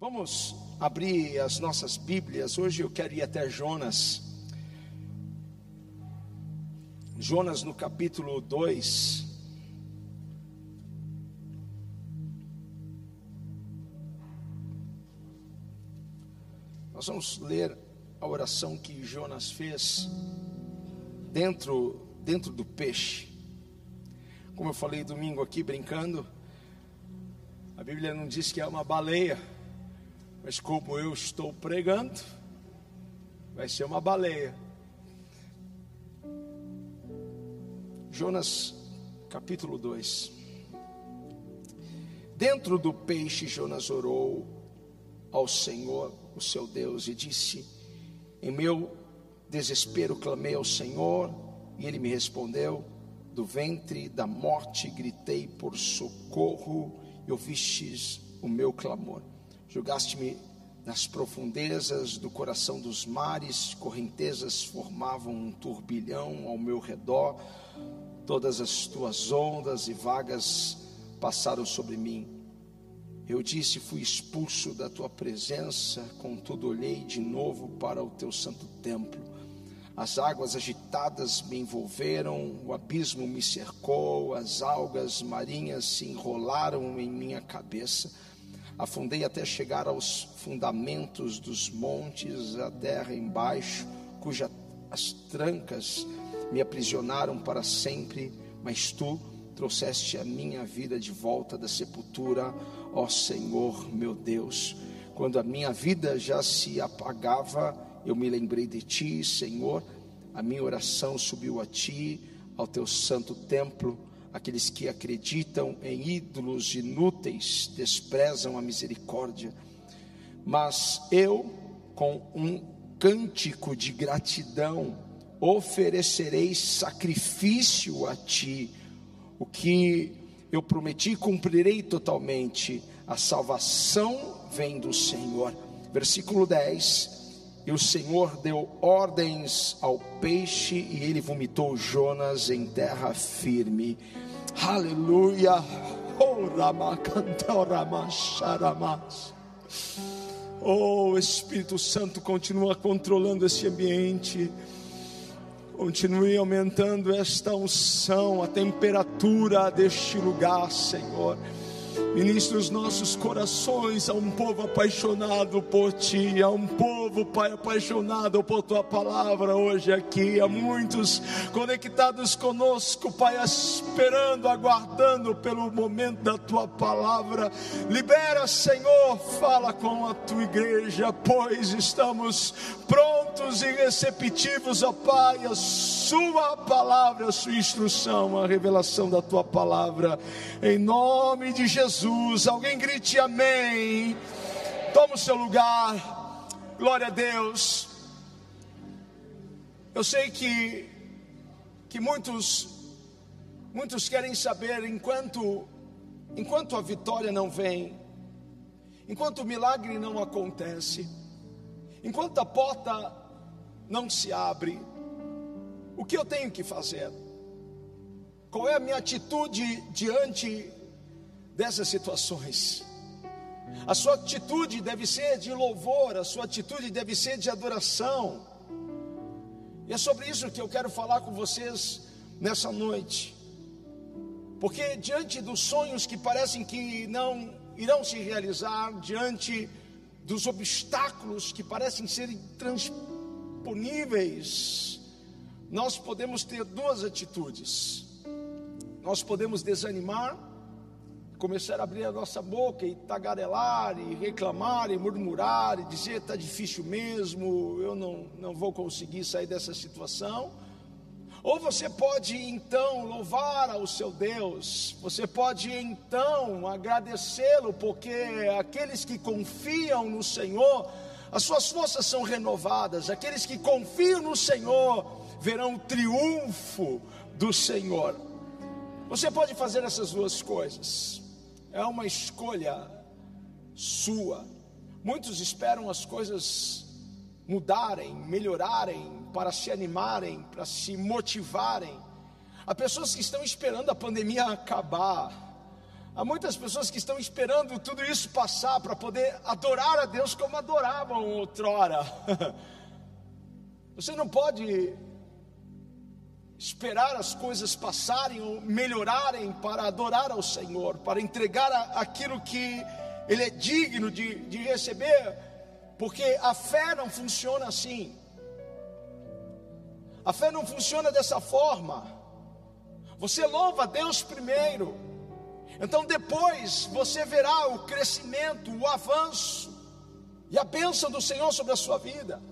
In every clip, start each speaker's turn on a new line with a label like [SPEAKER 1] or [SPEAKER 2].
[SPEAKER 1] Vamos abrir as nossas Bíblias. Hoje eu quero ir até Jonas. Jonas no capítulo 2. Nós vamos ler a oração que Jonas fez dentro dentro do peixe. Como eu falei domingo aqui brincando, a Bíblia não diz que é uma baleia, mas como eu estou pregando, vai ser uma baleia. Jonas capítulo 2. Dentro do peixe, Jonas orou ao Senhor, o seu Deus, e disse: Em meu desespero clamei ao Senhor, e ele me respondeu: Do ventre da morte gritei por socorro, e ouvistes o meu clamor. Julgaste-me nas profundezas do coração dos mares, correntezas formavam um turbilhão ao meu redor, todas as tuas ondas e vagas passaram sobre mim. Eu disse: Fui expulso da tua presença, contudo olhei de novo para o teu santo templo. As águas agitadas me envolveram, o abismo me cercou, as algas marinhas se enrolaram em minha cabeça. Afundei até chegar aos fundamentos dos montes, a terra embaixo, cujas as trancas me aprisionaram para sempre, mas tu trouxeste a minha vida de volta da sepultura, ó Senhor meu Deus. Quando a minha vida já se apagava, eu me lembrei de ti, Senhor. A minha oração subiu a ti, ao teu santo templo. Aqueles que acreditam em ídolos inúteis desprezam a misericórdia. Mas eu, com um cântico de gratidão, oferecerei sacrifício a ti. O que eu prometi, cumprirei totalmente. A salvação vem do Senhor. Versículo 10. E o Senhor deu ordens ao peixe e ele vomitou Jonas em terra firme. Aleluia. Oh, Espírito Santo continua controlando esse ambiente. Continue aumentando esta unção, a temperatura deste lugar, Senhor. Ministra os nossos corações a um povo apaixonado por Ti, a um povo, Pai, apaixonado por Tua palavra hoje aqui, a muitos conectados conosco, Pai, esperando, aguardando pelo momento da Tua palavra. Libera, Senhor, fala com a Tua igreja, pois estamos prontos e receptivos, ó Pai, a Sua palavra, a Sua instrução, a revelação da Tua palavra, em nome de. Jesus. Alguém grite amém. Toma o seu lugar. Glória a Deus. Eu sei que que muitos muitos querem saber enquanto enquanto a vitória não vem, enquanto o milagre não acontece, enquanto a porta não se abre, o que eu tenho que fazer? Qual é a minha atitude diante dessas situações. A sua atitude deve ser de louvor, a sua atitude deve ser de adoração. E é sobre isso que eu quero falar com vocês nessa noite. Porque diante dos sonhos que parecem que não irão se realizar, diante dos obstáculos que parecem ser intransponíveis, nós podemos ter duas atitudes. Nós podemos desanimar começar a abrir a nossa boca e tagarelar, e reclamar, e murmurar, e dizer: está difícil mesmo, eu não, não vou conseguir sair dessa situação. Ou você pode então louvar ao seu Deus, você pode então agradecê-lo, porque aqueles que confiam no Senhor, as suas forças são renovadas, aqueles que confiam no Senhor verão o triunfo do Senhor. Você pode fazer essas duas coisas é uma escolha sua. Muitos esperam as coisas mudarem, melhorarem, para se animarem, para se motivarem. Há pessoas que estão esperando a pandemia acabar. Há muitas pessoas que estão esperando tudo isso passar para poder adorar a Deus como adoravam outrora. Você não pode esperar as coisas passarem ou melhorarem para adorar ao Senhor, para entregar aquilo que Ele é digno de, de receber, porque a fé não funciona assim. A fé não funciona dessa forma. Você louva Deus primeiro então depois você verá o crescimento, o avanço e a bênção do Senhor sobre a sua vida.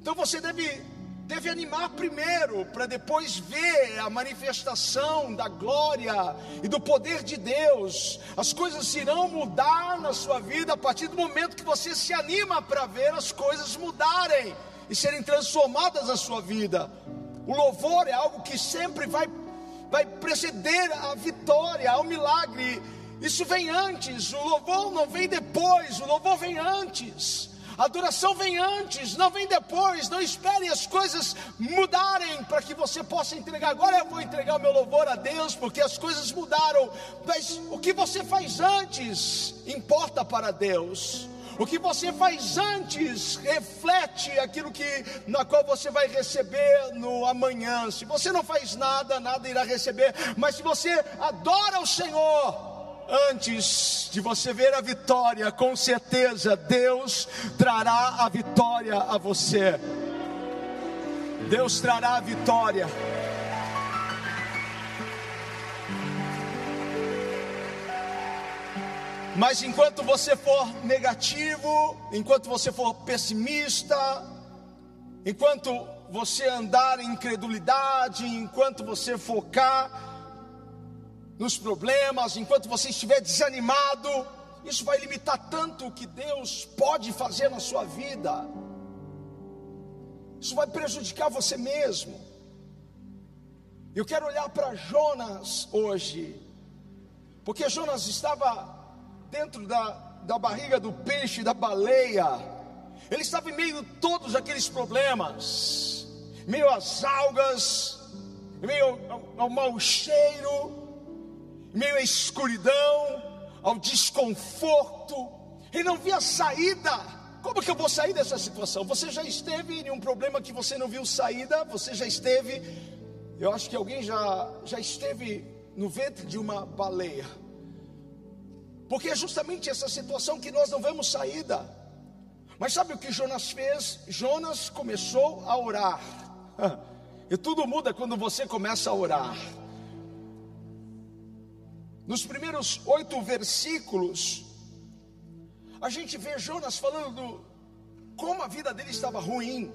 [SPEAKER 1] Então você deve, deve animar primeiro, para depois ver a manifestação da glória e do poder de Deus. As coisas irão mudar na sua vida a partir do momento que você se anima para ver as coisas mudarem e serem transformadas na sua vida. O louvor é algo que sempre vai vai preceder a vitória, ao milagre. Isso vem antes, o louvor não vem depois, o louvor vem antes. A adoração vem antes, não vem depois. Não espere as coisas mudarem para que você possa entregar. Agora eu vou entregar o meu louvor a Deus, porque as coisas mudaram. Mas o que você faz antes importa para Deus. O que você faz antes reflete aquilo que na qual você vai receber no amanhã. Se você não faz nada, nada irá receber. Mas se você adora o Senhor, antes de você ver a vitória, com certeza Deus trará a vitória a você. Deus trará a vitória. Mas enquanto você for negativo, enquanto você for pessimista, enquanto você andar em incredulidade, enquanto você focar nos problemas, enquanto você estiver desanimado, isso vai limitar tanto o que Deus pode fazer na sua vida. Isso vai prejudicar você mesmo. Eu quero olhar para Jonas hoje, porque Jonas estava dentro da, da barriga do peixe, da baleia. Ele estava em meio a todos aqueles problemas, meio às algas, meio ao, ao mau cheiro, meio à escuridão, ao desconforto. Ele não via saída. Como que eu vou sair dessa situação? Você já esteve em um problema que você não viu saída? Você já esteve? Eu acho que alguém já já esteve no ventre de uma baleia. Porque é justamente essa situação que nós não vemos saída. Mas sabe o que Jonas fez? Jonas começou a orar. E tudo muda quando você começa a orar. Nos primeiros oito versículos, a gente vê Jonas falando do, como a vida dele estava ruim.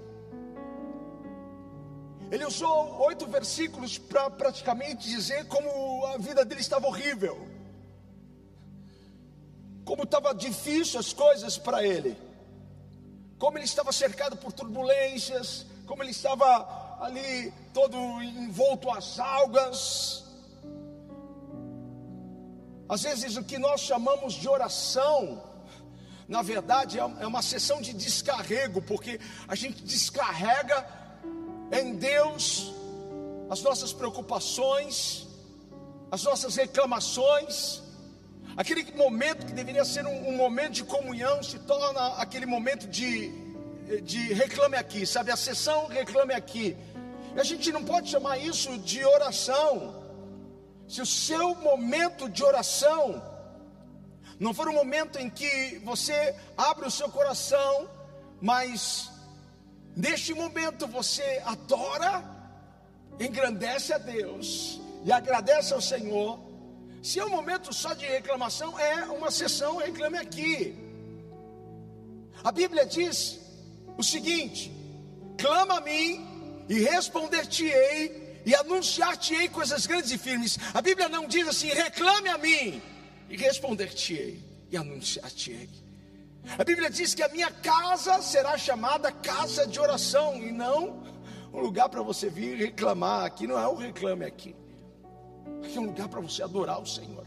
[SPEAKER 1] Ele usou oito versículos para praticamente dizer como a vida dele estava horrível como estava difícil as coisas para ele, como ele estava cercado por turbulências, como ele estava ali todo envolto às algas. Às vezes o que nós chamamos de oração, na verdade é, é uma sessão de descarrego, porque a gente descarrega em Deus as nossas preocupações, as nossas reclamações, Aquele momento que deveria ser um, um momento de comunhão se torna aquele momento de, de reclame aqui, sabe? A sessão reclame aqui. E a gente não pode chamar isso de oração. Se o seu momento de oração não for um momento em que você abre o seu coração, mas neste momento você adora, engrandece a Deus e agradece ao Senhor, se é um momento só de reclamação, é uma sessão reclame aqui. A Bíblia diz o seguinte: clama a mim e responder-te-ei e anunciar-te-ei coisas grandes e firmes. A Bíblia não diz assim: reclame a mim e responder-te-ei e anunciar-te-ei. A Bíblia diz que a minha casa será chamada casa de oração e não um lugar para você vir reclamar. Aqui não é o reclame aqui. Aqui é um lugar para você adorar o Senhor.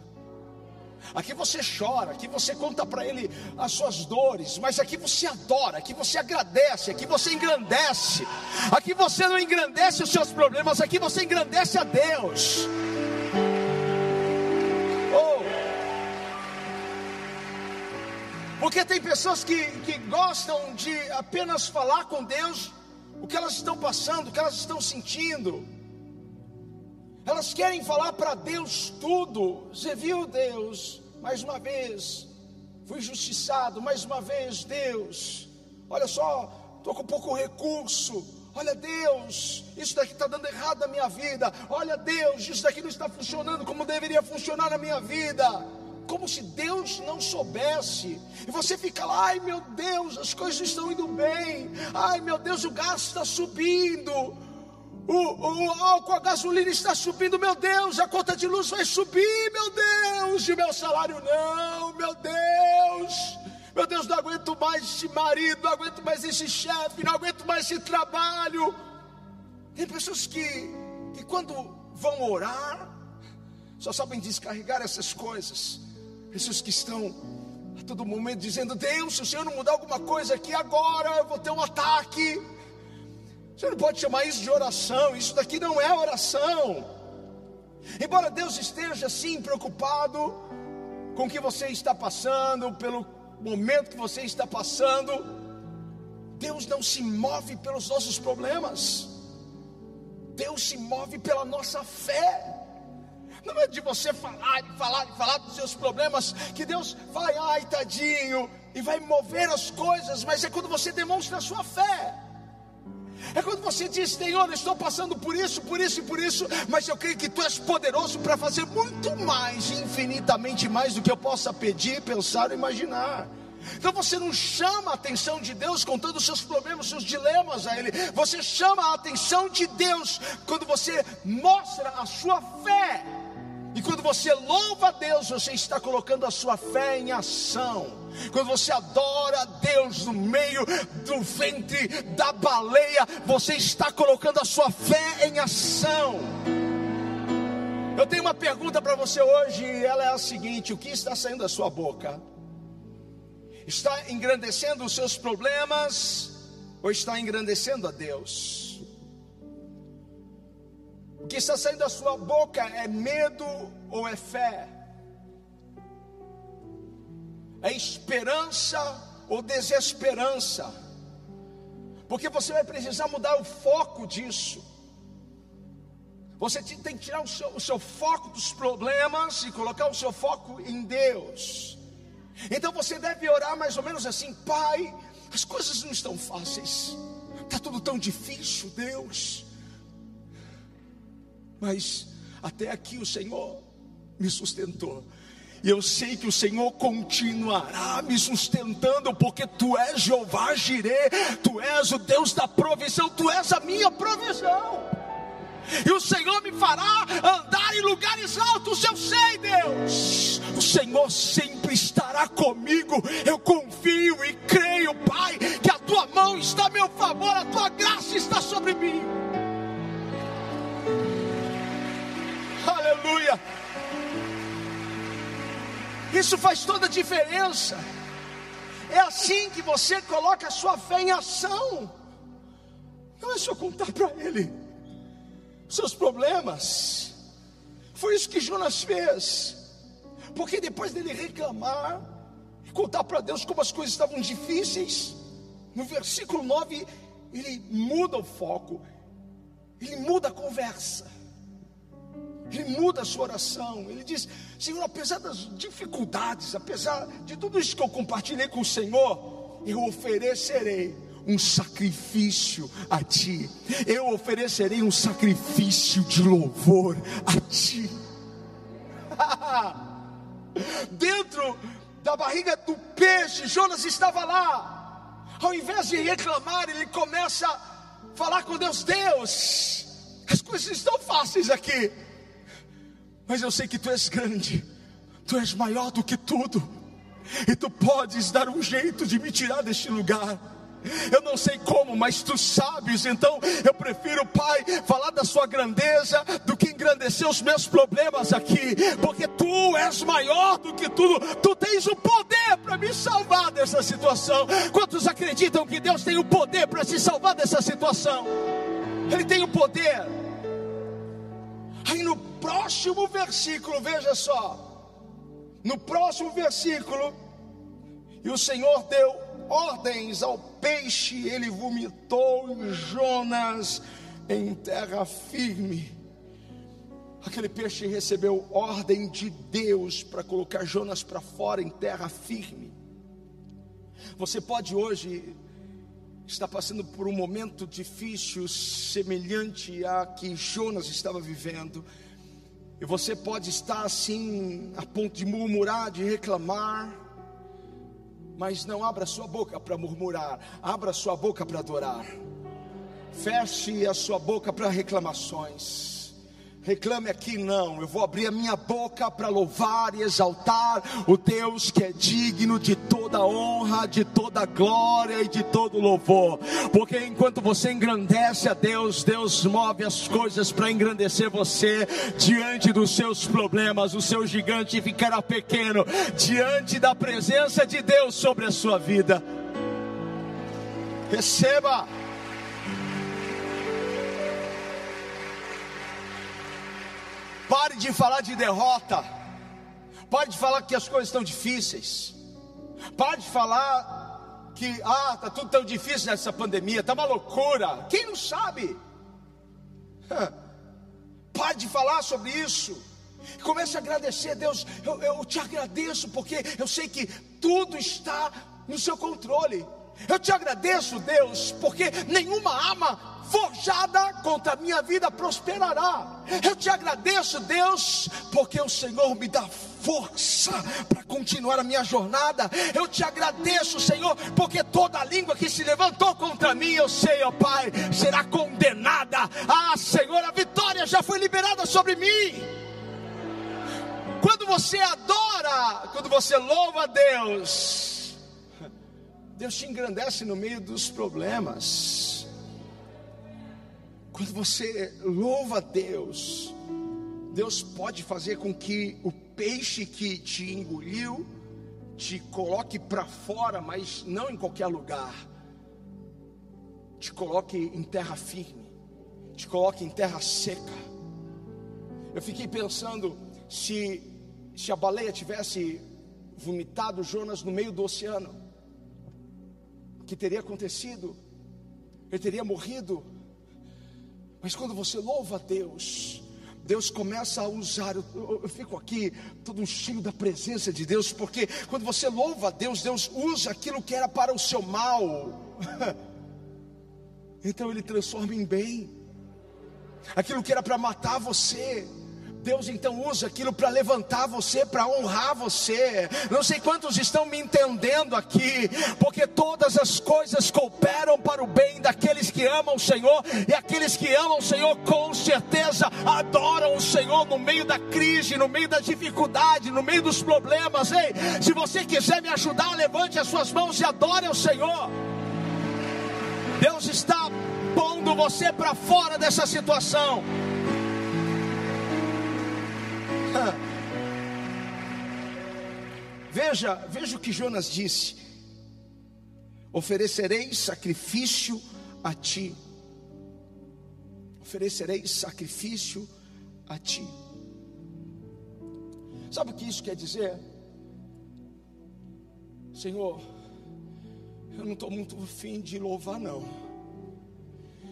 [SPEAKER 1] Aqui você chora, aqui você conta para Ele as suas dores, mas aqui você adora, aqui você agradece, aqui você engrandece. Aqui você não engrandece os seus problemas, aqui você engrandece a Deus. Oh, Porque tem pessoas que, que gostam de apenas falar com Deus o que elas estão passando, o que elas estão sentindo. Elas querem falar para Deus tudo. Você viu, Deus? Mais uma vez, fui justiçado. Mais uma vez, Deus. Olha só, estou com pouco recurso. Olha, Deus, isso daqui está dando errado na minha vida. Olha, Deus, isso daqui não está funcionando como deveria funcionar na minha vida como se Deus não soubesse. E você fica lá, ai meu Deus, as coisas estão indo bem. Ai meu Deus, o gás está subindo. O, o álcool, a gasolina está subindo, meu Deus, a conta de luz vai subir, meu Deus, e meu salário não, meu Deus. Meu Deus, não aguento mais esse marido, não aguento mais esse chefe, não aguento mais esse trabalho. Tem pessoas que, que quando vão orar, só sabem descarregar essas coisas. Pessoas que estão a todo momento dizendo: Deus, se o Senhor não mudar alguma coisa aqui agora, eu vou ter um ataque. Você não pode chamar isso de oração, isso daqui não é oração. Embora Deus esteja sim preocupado com o que você está passando, pelo momento que você está passando, Deus não se move pelos nossos problemas, Deus se move pela nossa fé. Não é de você falar, e falar, e falar dos seus problemas, que Deus vai, ai tadinho, e vai mover as coisas, mas é quando você demonstra a sua fé. É quando você diz, Senhor, estou passando por isso, por isso e por isso, mas eu creio que Tu és poderoso para fazer muito mais, infinitamente mais do que eu possa pedir, pensar ou imaginar. Então você não chama a atenção de Deus contando os seus problemas, seus dilemas a Ele. Você chama a atenção de Deus quando você mostra a sua fé. E quando você louva a Deus, você está colocando a sua fé em ação. Quando você adora a Deus no meio do ventre da baleia, você está colocando a sua fé em ação. Eu tenho uma pergunta para você hoje, e ela é a seguinte: o que está saindo da sua boca? Está engrandecendo os seus problemas ou está engrandecendo a Deus? O que está saindo da sua boca é medo ou é fé? É esperança ou desesperança? Porque você vai precisar mudar o foco disso. Você tem que tirar o seu, o seu, foco dos problemas e colocar o seu foco em Deus. Então você deve orar mais ou menos assim: Pai, as coisas não estão fáceis, está tudo tão difícil, Deus. Mas até aqui o Senhor me sustentou. E eu sei que o Senhor continuará me sustentando, porque Tu és Jeová Jireh, Tu és o Deus da provisão, Tu és a minha provisão. E o Senhor me fará andar em lugares altos, eu sei, Deus. O Senhor sempre estará comigo. Eu confio e creio, Pai, que a tua mão está a meu favor, a tua graça está sobre mim. Aleluia. Isso faz toda a diferença. É assim que você coloca a sua fé em ação. Não é só contar para Ele seus problemas. Foi isso que Jonas fez. Porque depois dele reclamar e contar para Deus como as coisas estavam difíceis, no versículo 9, ele muda o foco, ele muda a conversa. Ele muda a sua oração. Ele diz: Senhor, apesar das dificuldades, apesar de tudo isso que eu compartilhei com o Senhor, eu oferecerei um sacrifício a Ti. Eu oferecerei um sacrifício de louvor a Ti. Dentro da barriga do peixe, Jonas estava lá. Ao invés de reclamar, ele começa a falar com Deus: Deus, as coisas estão fáceis aqui mas eu sei que tu és grande, tu és maior do que tudo, e tu podes dar um jeito de me tirar deste lugar. Eu não sei como, mas tu sabes, então eu prefiro, Pai, falar da sua grandeza do que engrandecer os meus problemas aqui, porque tu és maior do que tudo, tu tens o poder para me salvar dessa situação. Quantos acreditam que Deus tem o poder para se salvar dessa situação? Ele tem o poder. Aí no próximo versículo, veja só. No próximo versículo, E o Senhor deu ordens ao peixe, ele vomitou Jonas em terra firme. Aquele peixe recebeu ordem de Deus para colocar Jonas para fora em terra firme. Você pode hoje estar passando por um momento difícil, semelhante a que Jonas estava vivendo. E você pode estar assim, a ponto de murmurar, de reclamar, mas não abra sua boca para murmurar, abra sua boca para adorar. Feche a sua boca para reclamações. Reclame aqui não, eu vou abrir a minha boca para louvar e exaltar o Deus que é digno de toda honra, de toda glória e de todo louvor. Porque enquanto você engrandece a Deus, Deus move as coisas para engrandecer você diante dos seus problemas. O seu gigante ficará pequeno diante da presença de Deus sobre a sua vida. Receba. Pare de falar de derrota. Pare de falar que as coisas estão difíceis. Pare de falar que ah, tá tudo tão difícil nessa pandemia, tá uma loucura. Quem não sabe? Pare de falar sobre isso. Comece a agradecer a Deus. Eu, eu te agradeço porque eu sei que tudo está no seu controle. Eu te agradeço, Deus, porque nenhuma arma forjada contra a minha vida prosperará. Eu te agradeço, Deus, porque o Senhor me dá força para continuar a minha jornada. Eu te agradeço, Senhor, porque toda língua que se levantou contra mim, eu sei, ó Pai, será condenada. Ah, Senhor, a vitória já foi liberada sobre mim. Quando você adora, quando você louva a Deus, Deus te engrandece no meio dos problemas. Quando você louva Deus, Deus pode fazer com que o peixe que te engoliu te coloque para fora, mas não em qualquer lugar. Te coloque em terra firme, te coloque em terra seca. Eu fiquei pensando se se a baleia tivesse vomitado Jonas no meio do oceano, que teria acontecido? Ele teria morrido mas quando você louva a Deus, Deus começa a usar. Eu, eu, fico aqui todo cheio da presença de Deus, porque quando você louva a Deus, Deus usa aquilo que era para o seu mal, então Ele transforma em bem. Aquilo que era para matar você, Deus então usa aquilo para levantar você, para honrar você. Não sei quantos estão me entendendo aqui, porque todas as coisas cooperam para o bem daqueles que amam o Senhor, e aqueles que amam o Senhor com certeza adoram o Senhor no meio da crise, no meio da dificuldade, no meio dos problemas. Ei, se você quiser me ajudar, levante as suas mãos e adore o Senhor. Deus está pondo você para fora dessa situação. Veja, veja o que Jonas disse: oferecerei sacrifício a ti, oferecerei sacrifício a ti. Sabe o que isso quer dizer? Senhor, eu não estou muito afim de louvar, não.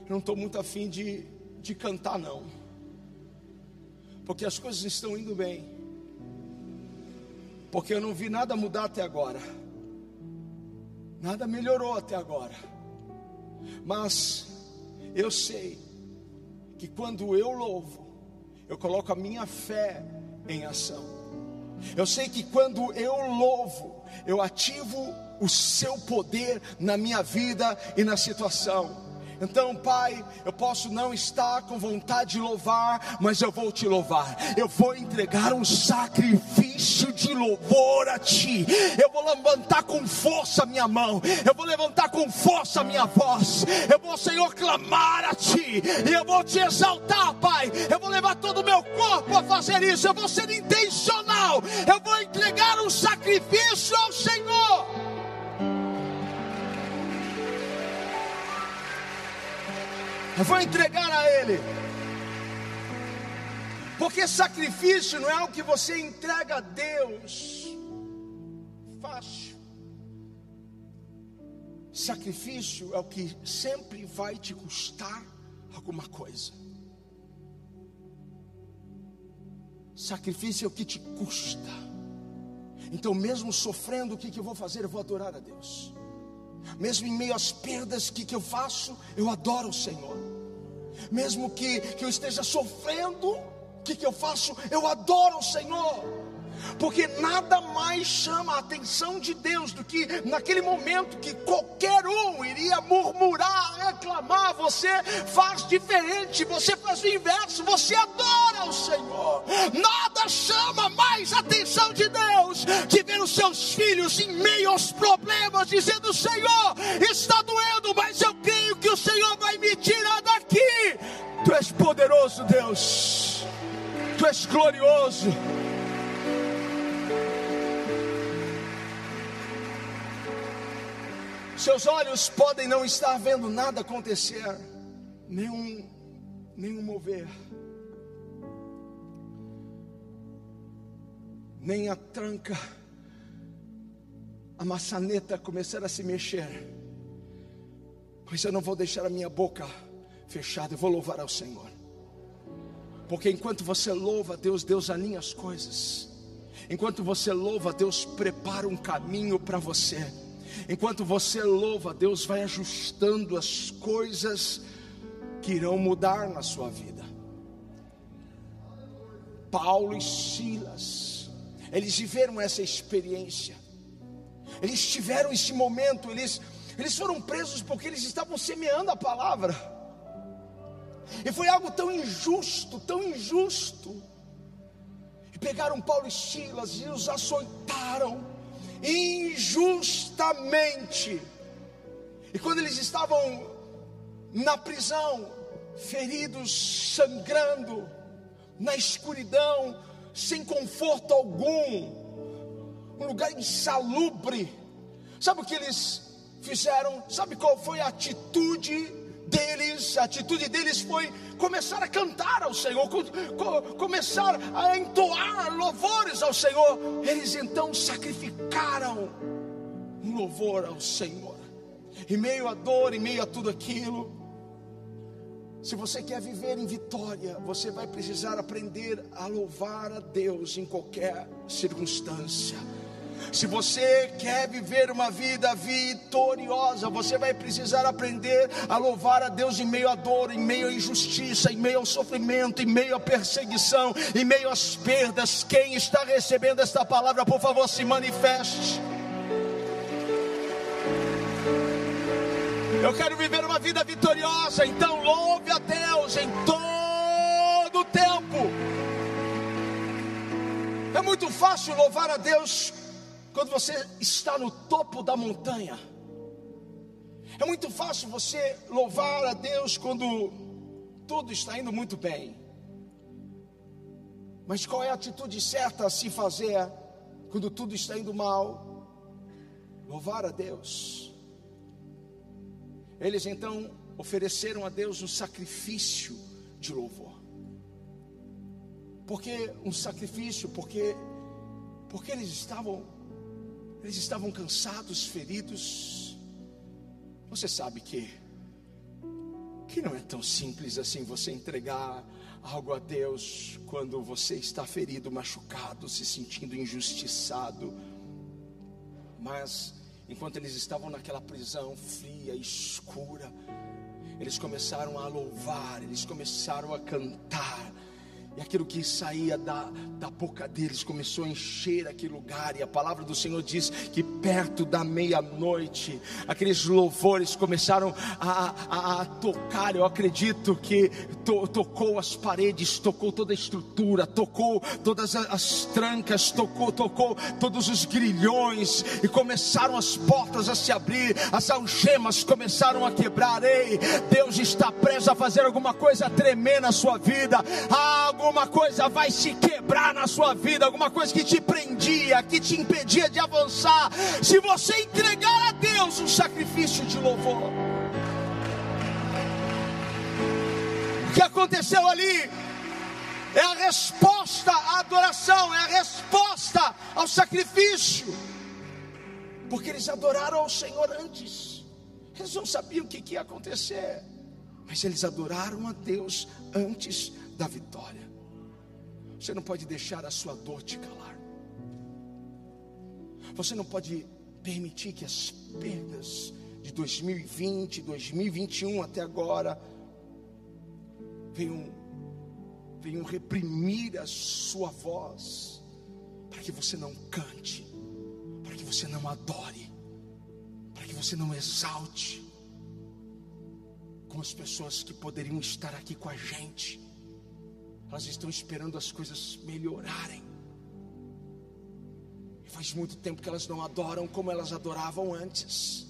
[SPEAKER 1] Eu não estou muito afim de, de cantar, não porque as coisas estão indo bem, porque eu não vi nada mudar até agora, nada melhorou até agora, mas eu sei que quando eu louvo, eu coloco a minha fé em ação. Eu sei que quando eu louvo, eu ativo o seu poder na minha vida e na situação. Então, Pai, eu posso não estar com vontade de louvar, mas eu vou te louvar. Eu vou entregar um sacrifício de louvor a Ti. Eu vou levantar com força a minha mão. Eu vou levantar com força a minha voz. Eu vou, Senhor, clamar a Ti. E eu vou te exaltar, Pai. Eu vou levar todo o meu corpo a fazer isso. Eu vou ser intencional. Eu vou entregar um sacrifício ao Senhor. Vou entregar a Ele. Porque sacrifício não é algo que você entrega a Deus fácil. Sacrifício é o que sempre vai te custar alguma coisa. Sacrifício é o que te custa. Então, mesmo sofrendo, o que, que eu vou fazer? Eu vou adorar a Deus. Mesmo em meio às perdas, que, que eu faço? Eu adoro o Senhor. Mesmo que, que eu esteja sofrendo, o que, que eu faço? Eu adoro o Senhor porque nada mais chama a atenção de Deus do que naquele momento que qualquer um iria murmurar, reclamar. Você faz diferente, você faz o inverso, você adora o Senhor. Nada chama mais a atenção de Deus de ver os seus filhos em meio aos problemas, dizendo: Senhor, está doendo, mas eu creio que o Senhor vai me tirar daqui. Tu és poderoso, Deus. Tu és glorioso. Seus olhos podem não estar vendo nada acontecer, nenhum, nenhum mover, nem a tranca, a maçaneta começar a se mexer, mas eu não vou deixar a minha boca fechada, eu vou louvar ao Senhor, porque enquanto você louva a Deus, Deus alinha as coisas, enquanto você louva, Deus prepara um caminho para você. Enquanto você louva, Deus vai ajustando as coisas que irão mudar na sua vida. Paulo e Silas, eles viveram essa experiência. Eles tiveram esse momento, eles eles foram presos porque eles estavam semeando a palavra. E foi algo tão injusto, tão injusto. E pegaram Paulo e Silas e os açoitaram injustamente. E quando eles estavam na prisão, feridos, sangrando, na escuridão, sem conforto algum, um lugar insalubre, sabe o que eles fizeram? Sabe qual foi a atitude deles? A atitude deles foi começar a cantar ao Senhor, começar a entoar louvores ao Senhor. Eles então sacrificaram um louvor ao Senhor. Em meio à dor, em meio a tudo aquilo, se você quer viver em vitória, você vai precisar aprender a louvar a Deus em qualquer circunstância. Se você quer viver uma vida vitoriosa, você vai precisar aprender a louvar a Deus em meio à dor, em meio à injustiça, em meio ao sofrimento, em meio à perseguição, em meio às perdas. Quem está recebendo esta palavra, por favor, se manifeste. Eu quero viver uma vida vitoriosa, então louve a Deus em todo o tempo. É muito fácil louvar a Deus quando você está no topo da montanha. É muito fácil você louvar a Deus quando tudo está indo muito bem. Mas qual é a atitude certa a se fazer quando tudo está indo mal? Louvar a Deus. Eles então ofereceram a Deus um sacrifício de louvor. Porque um sacrifício, porque porque eles estavam eles estavam cansados, feridos. Você sabe que que não é tão simples assim você entregar algo a Deus quando você está ferido, machucado, se sentindo injustiçado. Mas enquanto eles estavam naquela prisão fria, escura, eles começaram a louvar, eles começaram a cantar e aquilo que saía da, da boca deles começou a encher aquele lugar. E a palavra do Senhor diz que perto da meia-noite, aqueles louvores começaram a, a, a, tocar. Eu acredito que to, tocou as paredes, tocou toda a estrutura, tocou todas as, as trancas, tocou, tocou todos os grilhões. E começaram as portas a se abrir, as algemas começaram a quebrar. Ei, Deus está preso a fazer alguma coisa tremenda na sua vida. Algo alguma coisa vai se quebrar na sua vida, alguma coisa que te prendia, que te impedia de avançar. Se você entregar a Deus um sacrifício de louvor, o que aconteceu ali é a resposta à adoração, é a resposta ao sacrifício, porque eles adoraram ao Senhor antes. Eles não sabiam o que, ia acontecer, mas eles adoraram a Deus antes da vitória. Você não pode deixar a sua dor te calar. Você não pode permitir que as perdas de 2020, 2021 até agora venham, venham reprimir a sua voz, para que você não cante, para que você não adore, para que você não exalte, como as pessoas que poderiam estar aqui com a gente, elas estão esperando as coisas melhorarem. E faz muito tempo que elas não adoram como elas adoravam antes.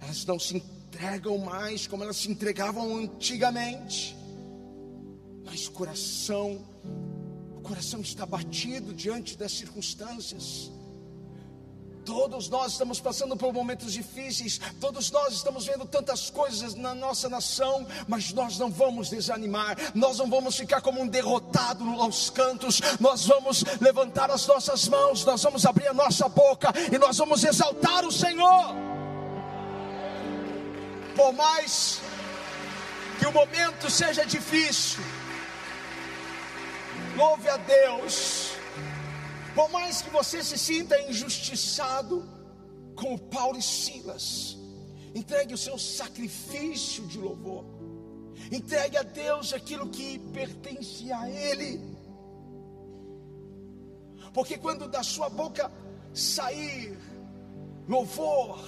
[SPEAKER 1] Elas não se entregam mais como elas se entregavam antigamente. Mas o coração, o coração está batido diante das circunstâncias. Todos nós estamos passando por momentos difíceis, todos nós estamos vendo tantas coisas na nossa nação, mas nós não vamos desanimar, nós não vamos ficar como um derrotado aos cantos, nós vamos levantar as nossas mãos, nós vamos abrir a nossa boca e nós vamos exaltar o Senhor. Por mais que o momento seja difícil, louve a Deus por mais que você se sinta injustiçado, como Paulo e Silas, entregue o seu sacrifício de louvor. Entregue a Deus aquilo que pertence a Ele. Porque quando da sua boca sair louvor,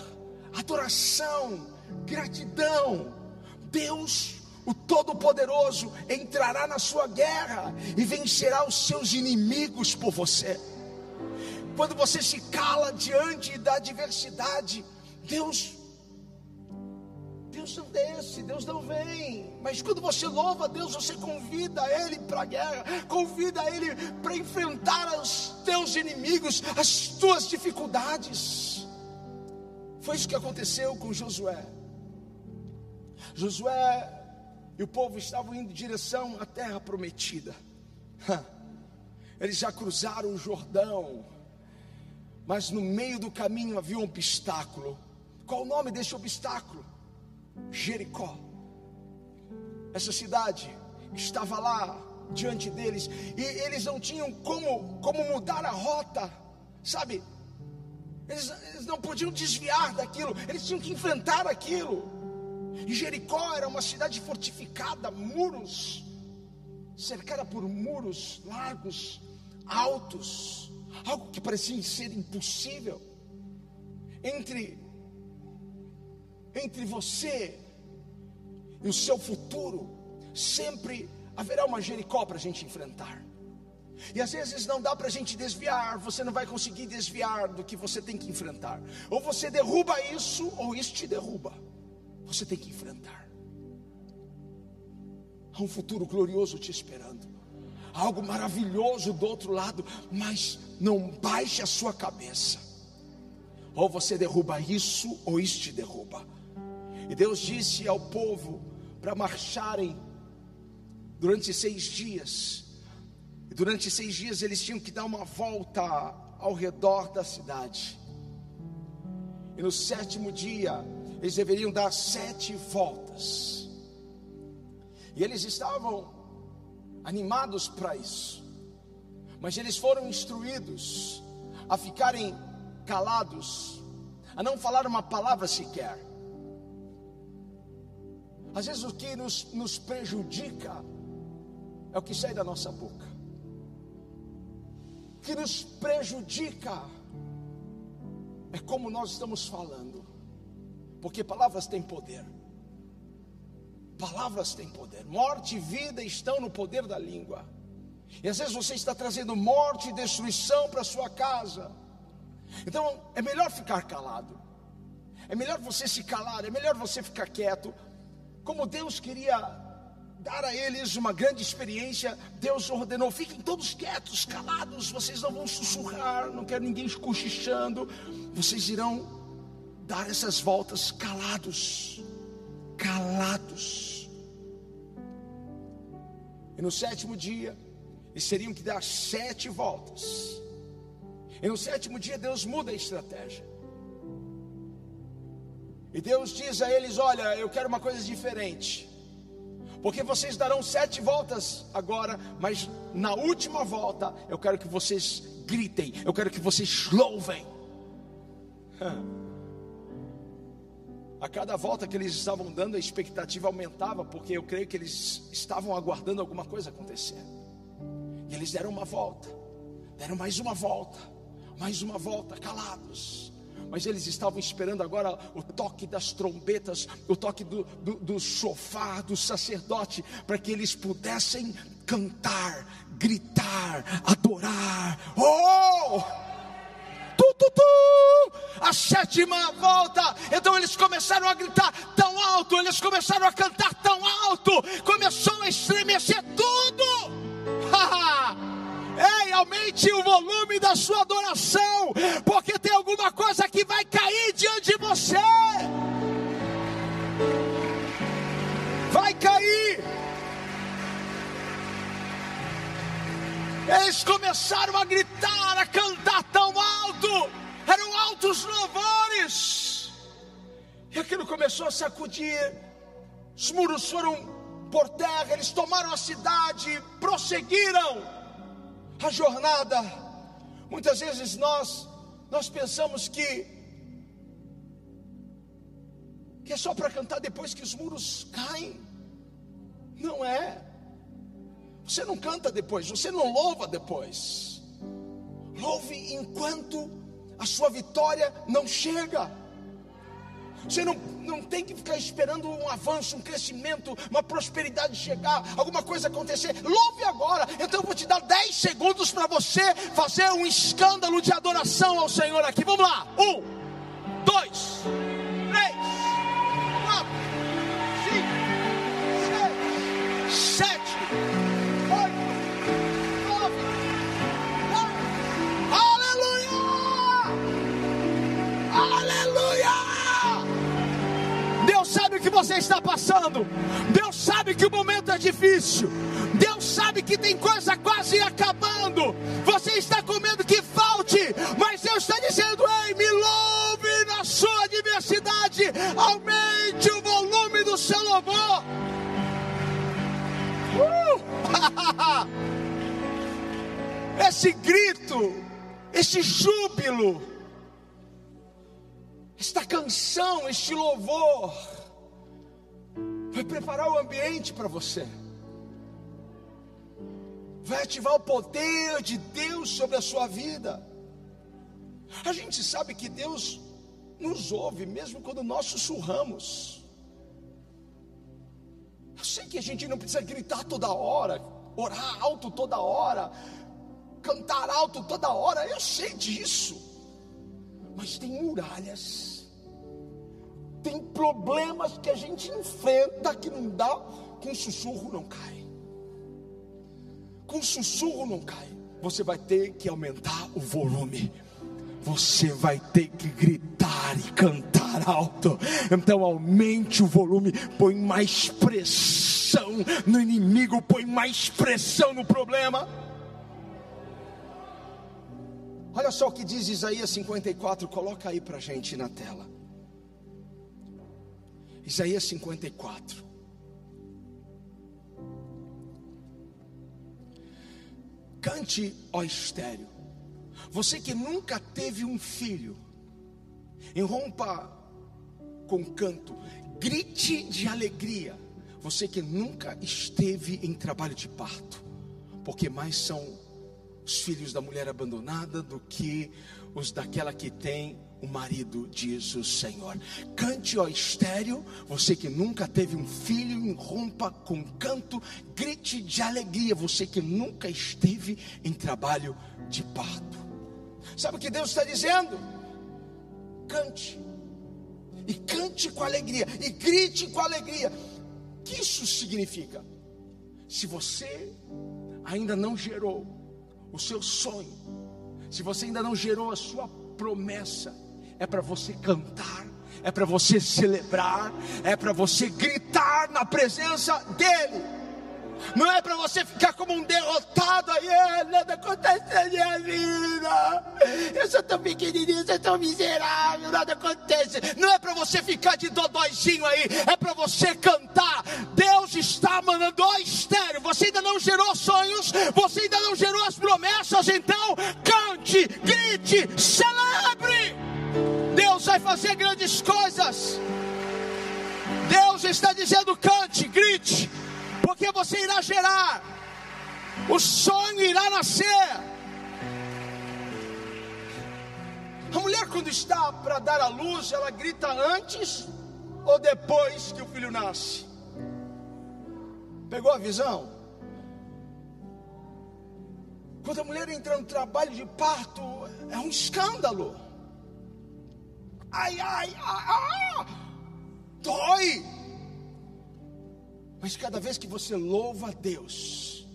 [SPEAKER 1] adoração, gratidão, Deus, o Todo-Poderoso, entrará na sua guerra e vencerá os seus inimigos por você quando você se cala diante da adversidade, Deus Deus não desce, Deus não vem. Mas quando você louva Deus, você convida Ele para a guerra, convida Ele para enfrentar os teus inimigos, as tuas dificuldades. Foi isso que aconteceu com Josué. Josué e o povo estavam indo em direção à terra prometida. Eles já cruzaram o Jordão mas no meio do caminho havia um obstáculo. Qual o nome desse obstáculo? Jericó. Essa cidade estava lá diante deles e eles não tinham como, como mudar a rota, sabe? Eles, eles não podiam desviar daquilo, eles tinham que enfrentar aquilo. E Jericó era uma cidade fortificada, muros, cercada por muros largos, altos algo que parecia ser impossível, entre, entre você e o seu futuro, sempre haverá uma Jericó para a gente enfrentar. E às vezes não dá para a gente desviar, você não vai conseguir desviar do que você tem que enfrentar. Ou você derruba isso, ou isso te derruba. Você tem que enfrentar. Há um futuro glorioso te esperando algo maravilhoso do outro lado, mas não baixe a sua cabeça. Ou você derruba isso, ou isso te derruba. E Deus disse ao povo para marcharem durante seis dias. E durante seis dias eles tinham que dar uma volta ao redor da cidade. E no sétimo dia eles deveriam dar sete voltas. E eles estavam animados para isso, mas eles foram instruídos a ficarem calados, a não falar uma palavra sequer. Às vezes o que nos, nos prejudica é o que sai da nossa boca. O que nos prejudica é como nós estamos falando, porque palavras têm poder. Palavras têm poder. Morte e vida estão no poder da língua. E às vezes você está trazendo morte e destruição para sua casa. Então é melhor ficar calado. É melhor você se calar, é melhor você ficar quieto. Como Deus queria dar a eles uma grande experiência, Deus ordenou: fiquem todos quietos, calados, vocês não vão sussurrar, não quero ninguém cochichando, vocês irão dar essas voltas calados calados. E no sétimo dia, eles teriam que dar sete voltas. E no sétimo dia, Deus muda a estratégia. E Deus diz a eles: Olha, eu quero uma coisa diferente. Porque vocês darão sete voltas agora, mas na última volta eu quero que vocês gritem, eu quero que vocês louvem. A cada volta que eles estavam dando, a expectativa aumentava, porque eu creio que eles estavam aguardando alguma coisa acontecer. E eles deram uma volta, deram mais uma volta, mais uma volta, calados. Mas eles estavam esperando agora o toque das trombetas, o toque do, do, do sofá, do sacerdote, para que eles pudessem cantar, gritar, adorar. Oh! A sétima volta. Então eles começaram a gritar tão alto, eles começaram a cantar tão alto, começou a estremecer tudo. Ei, aumente o volume da sua adoração, porque tem alguma coisa que vai cair diante de você. Vai cair. Eles começaram a gritar, a cantar tão alto, eram altos louvores. E aquilo começou a sacudir, os muros foram por terra, eles tomaram a cidade, prosseguiram a jornada. Muitas vezes nós nós pensamos que que é só para cantar depois que os muros caem. Não é. Você não canta depois, você não louva depois. Louve enquanto a sua vitória não chega. Você não, não tem que ficar esperando um avanço, um crescimento, uma prosperidade chegar, alguma coisa acontecer. Louve agora. Então eu vou te dar 10 segundos para você fazer um escândalo de adoração ao Senhor aqui. Vamos lá. Um, dois, três, o que você está passando. Deus sabe que o momento é difícil. Deus sabe que tem coisa quase acabando. Você está com medo que falte, mas Deus está dizendo: Ei, me louve na sua adversidade. Aumente o volume do seu louvor. Uh! esse grito, esse júbilo, esta canção, este louvor vai preparar o ambiente para você, vai ativar o poder de Deus sobre a sua vida. A gente sabe que Deus nos ouve mesmo quando nós sussurramos. Eu sei que a gente não precisa gritar toda hora, orar alto toda hora, cantar alto toda hora, eu sei disso. Mas tem muralhas tem problemas que a gente enfrenta que não dá, com sussurro não cai. Com sussurro não cai. Você vai ter que aumentar o volume. Você vai ter que gritar e cantar alto. Então aumente o volume, põe mais pressão no inimigo, põe mais pressão no problema. Olha só o que diz Isaías 54, coloca aí para gente na tela. Isaías 54. Cante, ó estéreo. Você que nunca teve um filho, enrompa com canto, grite de alegria. Você que nunca esteve em trabalho de parto, porque mais são os filhos da mulher abandonada do que os daquela que tem o marido, diz o Senhor. Cante, ó estéreo, você que nunca teve um filho, rompa com canto, grite de alegria, você que nunca esteve em trabalho de parto. Sabe o que Deus está dizendo? Cante, e cante com alegria, e grite com alegria. O que isso significa? Se você ainda não gerou o seu sonho, se você ainda não gerou a sua promessa, é para você cantar, é para você celebrar, é para você gritar na presença dEle. Não é para você ficar como um derrotado aí, nada acontece na minha vida. Eu sou tão pequenininho, eu sou tão miserável, nada acontece. Não é para você ficar de dodóizinho aí, é para você cantar. Deus está mandando ó estéreo. Você ainda não gerou sonhos, você ainda não gerou as promessas, então cante, grite, celebre. Deus vai fazer grandes coisas. Deus está dizendo: cante, grite porque você irá gerar, o sonho irá nascer. A mulher, quando está para dar a luz, ela grita antes ou depois que o filho nasce? Pegou a visão? Quando a mulher entra no trabalho de parto, é um escândalo. Ai, ai, ai, ai dói. Mas cada vez que você louva a Deus,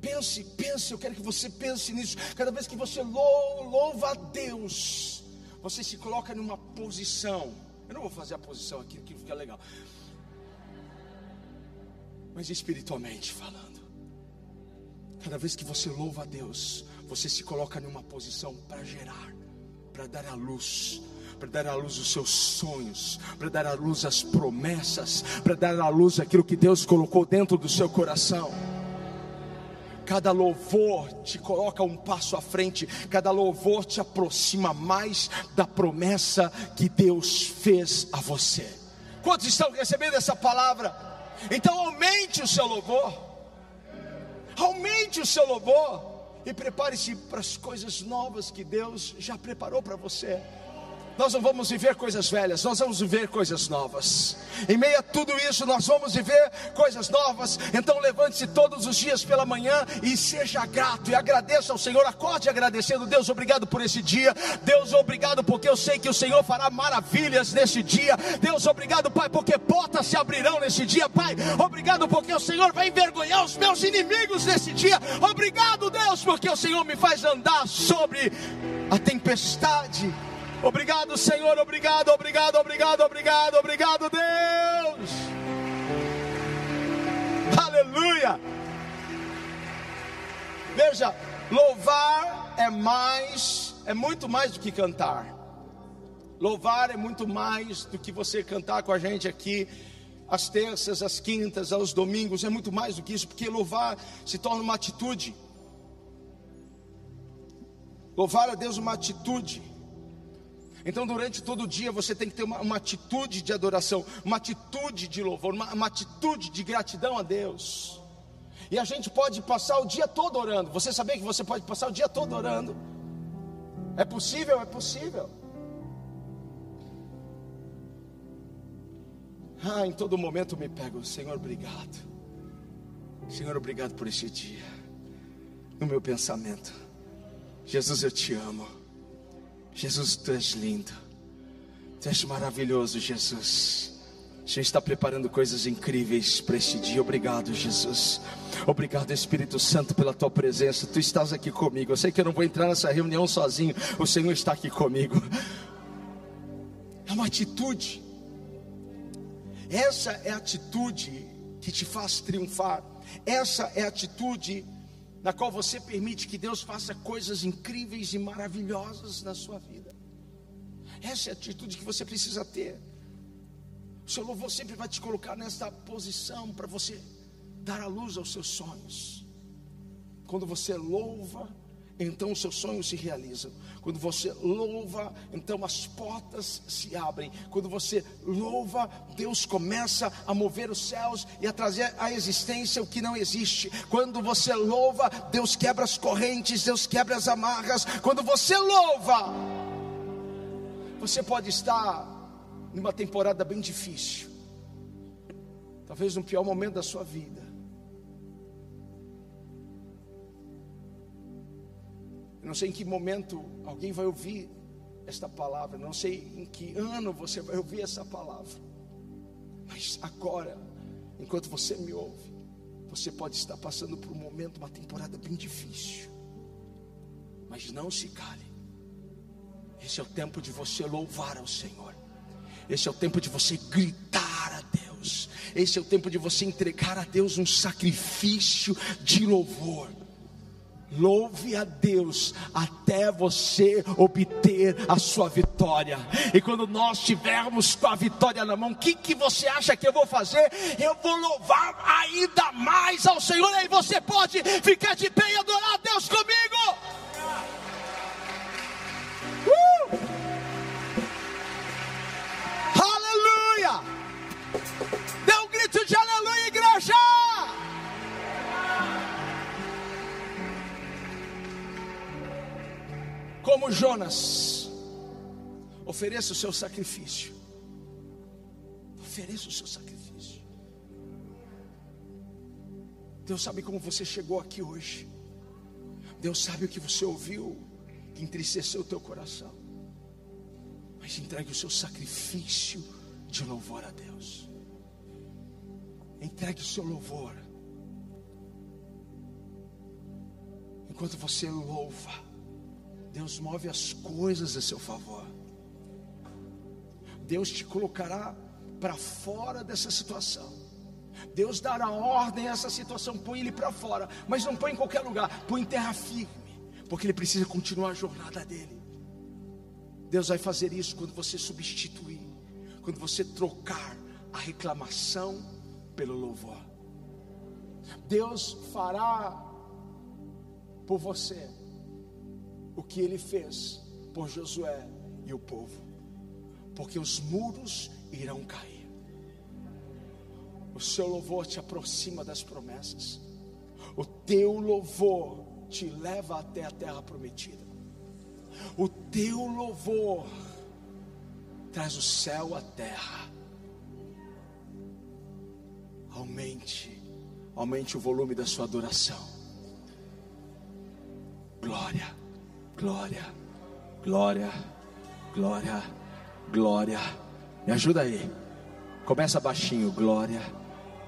[SPEAKER 1] pense, pense, eu quero que você pense nisso. Cada vez que você louva a Deus, você se coloca numa posição. Eu não vou fazer a posição aqui, que fica legal. Mas espiritualmente falando, cada vez que você louva a Deus, você se coloca numa posição para gerar, para dar a luz, para dar à luz os seus sonhos, para dar à luz as promessas, para dar à luz aquilo que Deus colocou dentro do seu coração. Cada louvor te coloca um passo à frente, cada louvor te aproxima mais da promessa que Deus fez a você. Quantos estão recebendo essa palavra? Então aumente o seu louvor, aumente o seu louvor e prepare-se para as coisas novas que Deus já preparou para você. Nós não vamos viver coisas velhas, nós vamos viver coisas novas. Em meio a tudo isso, nós vamos viver coisas novas. Então, levante-se todos os dias pela manhã e seja grato e agradeça ao Senhor. Acorde agradecendo, Deus, obrigado por esse dia. Deus, obrigado porque eu sei que o Senhor fará maravilhas nesse dia. Deus, obrigado, Pai, porque portas se abrirão nesse dia, Pai. Obrigado porque o Senhor vai envergonhar os meus inimigos nesse dia. Obrigado, Deus, porque o Senhor me faz andar sobre a tempestade Obrigado, Senhor. Obrigado, obrigado, obrigado, obrigado, obrigado, Deus. Aleluia. Veja, louvar é mais, é muito mais do que cantar. Louvar é muito mais do que você cantar com a gente aqui às terças, às quintas, aos domingos, é muito mais do que isso, porque louvar se torna uma atitude. Louvar a Deus uma atitude. Então, durante todo o dia, você tem que ter uma, uma atitude de adoração, uma atitude de louvor, uma, uma atitude de gratidão a Deus. E a gente pode passar o dia todo orando. Você sabia que você pode passar o dia todo orando? É possível? É possível. Ah, em todo momento me pego, Senhor, obrigado. Senhor, obrigado por este dia. No meu pensamento, Jesus, eu te amo. Jesus, tu és lindo, tu és maravilhoso, Jesus. A gente está preparando coisas incríveis para este dia. Obrigado, Jesus. Obrigado, Espírito Santo, pela tua presença. Tu estás aqui comigo. Eu sei que eu não vou entrar nessa reunião sozinho. O Senhor está aqui comigo. É uma atitude. Essa é a atitude que te faz triunfar. Essa é a atitude na qual você permite que Deus faça coisas incríveis e maravilhosas na sua vida. Essa é a atitude que você precisa ter. O seu louvor sempre vai te colocar nessa posição para você dar a luz aos seus sonhos. Quando você louva, então os seus sonhos se realizam. Quando você louva, então as portas se abrem. Quando você louva, Deus começa a mover os céus e a trazer à existência o que não existe. Quando você louva, Deus quebra as correntes, Deus quebra as amarras. Quando você louva, você pode estar numa temporada bem difícil, talvez no pior momento da sua vida. Eu não sei em que momento alguém vai ouvir esta palavra, não sei em que ano você vai ouvir essa palavra, mas agora, enquanto você me ouve, você pode estar passando por um momento, uma temporada bem difícil, mas não se cale. Esse é o tempo de você louvar ao Senhor. Esse é o tempo de você gritar a Deus. esse é o tempo de você entregar a Deus um sacrifício de louvor. Louve a Deus até você obter a sua vitória. E quando nós tivermos com a vitória na mão, o que, que você acha que eu vou fazer? Eu vou louvar ainda mais ao Senhor. E você pode ficar de pé e adorar a Deus comigo. Como Jonas, ofereça o seu sacrifício. Ofereça o seu sacrifício. Deus sabe como você chegou aqui hoje. Deus sabe o que você ouviu que entristeceu o teu coração. Mas entregue o seu sacrifício de louvor a Deus. Entregue o seu louvor. Enquanto você louva, Deus move as coisas a seu favor. Deus te colocará para fora dessa situação. Deus dará ordem a essa situação, põe ele para fora, mas não põe em qualquer lugar, põe em terra firme, porque ele precisa continuar a jornada dele. Deus vai fazer isso quando você substituir, quando você trocar a reclamação pelo louvor. Deus fará por você o que ele fez por Josué e o povo, porque os muros irão cair. O seu louvor te aproxima das promessas, o teu louvor te leva até a terra prometida, o teu louvor traz o céu à terra. Aumente, aumente o volume da sua adoração. Glória. Glória, glória, glória, glória. Me ajuda aí. Começa baixinho. Glória,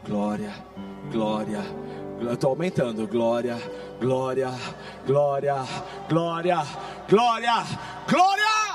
[SPEAKER 1] glória, glória. Estou aumentando. Glória, glória, glória, glória, glória, glória.